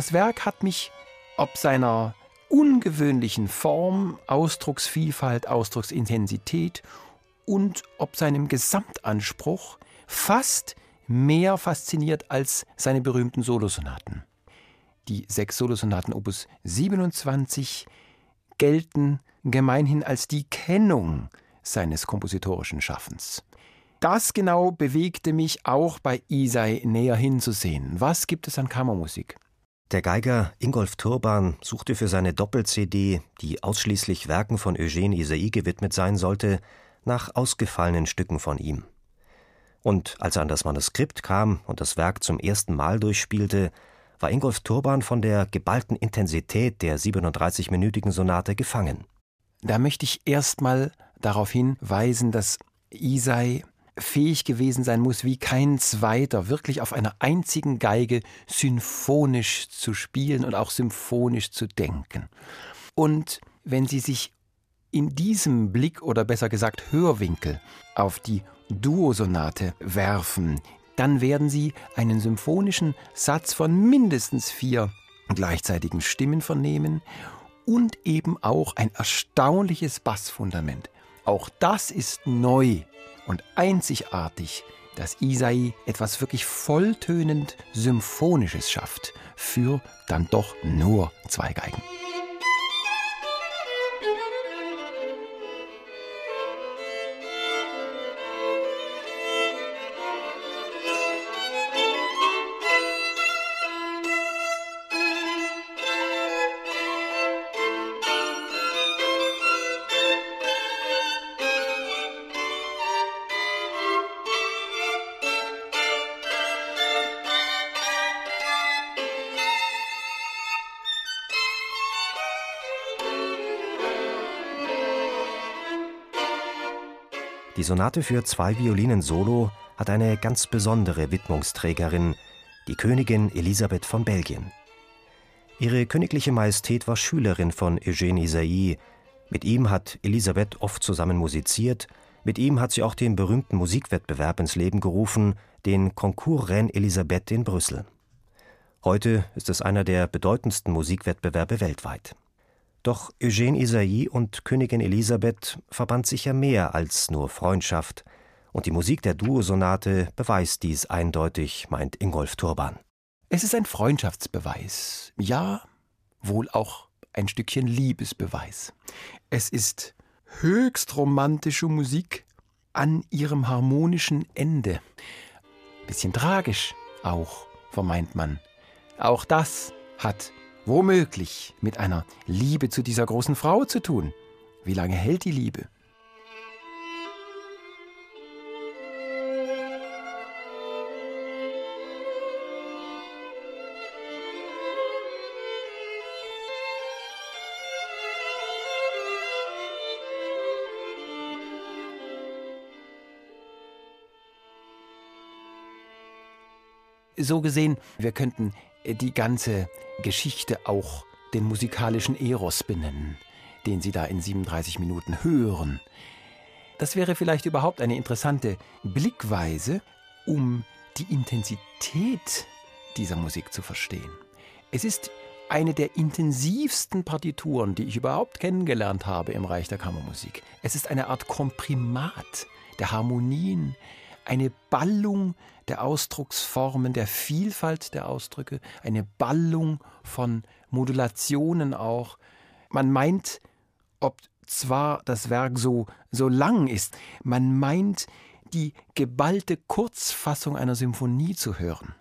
Das Werk hat mich ob seiner ungewöhnlichen Form, Ausdrucksvielfalt, Ausdrucksintensität und ob seinem Gesamtanspruch fast mehr fasziniert als seine berühmten Solosonaten. Die sechs Solosonaten Opus 27 gelten gemeinhin als die Kennung seines kompositorischen Schaffens. Das genau bewegte mich auch bei Isai näher hinzusehen. Was gibt es an Kammermusik? Der Geiger Ingolf Turban suchte für seine Doppel-CD, die ausschließlich Werken von Eugène Isai gewidmet sein sollte, nach ausgefallenen Stücken von ihm. Und als er an das Manuskript kam und das Werk zum ersten Mal durchspielte, war Ingolf Turban von der geballten Intensität der 37-minütigen Sonate gefangen. Da möchte ich erstmal darauf hinweisen, dass Isai fähig gewesen sein muss, wie kein zweiter, wirklich auf einer einzigen Geige symphonisch zu spielen und auch symphonisch zu denken. Und wenn Sie sich in diesem Blick oder besser gesagt Hörwinkel auf die Duosonate werfen, dann werden Sie einen symphonischen Satz von mindestens vier gleichzeitigen Stimmen vernehmen und eben auch ein erstaunliches Bassfundament. Auch das ist neu und einzigartig, dass Isai etwas wirklich volltönend Symphonisches schafft für dann doch nur zwei Geigen. Die Sonate für zwei Violinen solo hat eine ganz besondere Widmungsträgerin, die Königin Elisabeth von Belgien. Ihre königliche Majestät war Schülerin von Eugène Isaïe. Mit ihm hat Elisabeth oft zusammen musiziert, mit ihm hat sie auch den berühmten Musikwettbewerb ins Leben gerufen, den Concours Reine Elisabeth in Brüssel. Heute ist es einer der bedeutendsten Musikwettbewerbe weltweit. Doch Eugène Isaïe und Königin Elisabeth verband sich ja mehr als nur Freundschaft, und die Musik der Duosonate beweist dies eindeutig, meint Ingolf Turban. Es ist ein Freundschaftsbeweis, ja, wohl auch ein Stückchen Liebesbeweis. Es ist höchst romantische Musik an ihrem harmonischen Ende. Bisschen tragisch auch, vermeint man. Auch das hat womöglich mit einer Liebe zu dieser großen Frau zu tun. Wie lange hält die Liebe? So gesehen, wir könnten die ganze Geschichte auch den musikalischen Eros benennen, den Sie da in 37 Minuten hören. Das wäre vielleicht überhaupt eine interessante Blickweise, um die Intensität dieser Musik zu verstehen. Es ist eine der intensivsten Partituren, die ich überhaupt kennengelernt habe im Reich der Kammermusik. Es ist eine Art Komprimat der Harmonien, eine Ballung der Ausdrucksformen, der Vielfalt der Ausdrücke, eine Ballung von Modulationen auch. Man meint, ob zwar das Werk so, so lang ist, man meint, die geballte Kurzfassung einer Symphonie zu hören.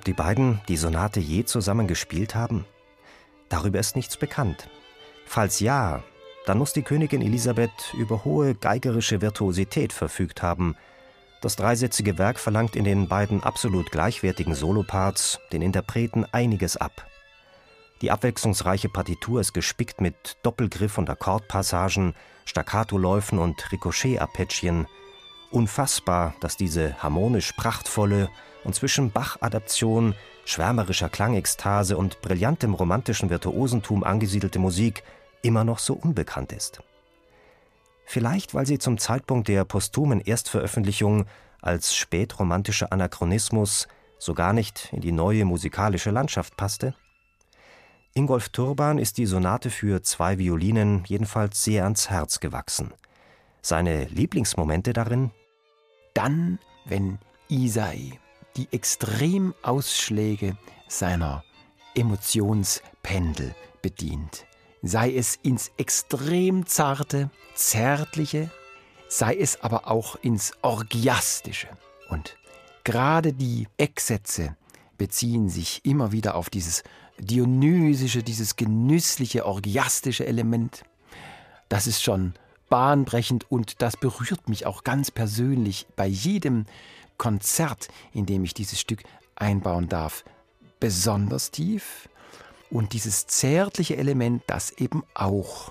Ob die beiden die Sonate je zusammen gespielt haben? Darüber ist nichts bekannt. Falls ja, dann muss die Königin Elisabeth über hohe geigerische Virtuosität verfügt haben. Das dreisätzige Werk verlangt in den beiden absolut gleichwertigen Soloparts den Interpreten einiges ab. Die abwechslungsreiche Partitur ist gespickt mit Doppelgriff- und Akkordpassagen, Staccatoläufen und Ricochet-Arpeggien. Unfassbar, dass diese harmonisch prachtvolle und zwischen Bach-Adaption, schwärmerischer Klangekstase und brillantem romantischen Virtuosentum angesiedelte Musik immer noch so unbekannt ist. Vielleicht, weil sie zum Zeitpunkt der posthumen Erstveröffentlichung als spätromantischer Anachronismus so gar nicht in die neue musikalische Landschaft passte? Ingolf Turban ist die Sonate für zwei Violinen jedenfalls sehr ans Herz gewachsen. Seine Lieblingsmomente darin? Dann, wenn Isai die Extremausschläge seiner Emotionspendel bedient. Sei es ins extrem zarte, zärtliche, sei es aber auch ins orgiastische. Und gerade die Ecksätze beziehen sich immer wieder auf dieses dionysische, dieses genüssliche, orgiastische Element. Das ist schon bahnbrechend und das berührt mich auch ganz persönlich bei jedem Konzert, in dem ich dieses Stück einbauen darf, besonders tief. Und dieses zärtliche Element, das eben auch.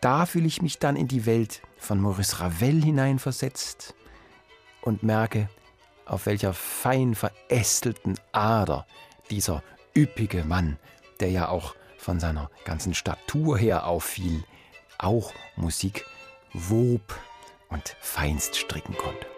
Da fühle ich mich dann in die Welt von Maurice Ravel hineinversetzt und merke, auf welcher fein verästelten Ader dieser üppige Mann, der ja auch von seiner ganzen Statur her auffiel, auch Musik wob und feinst stricken konnte.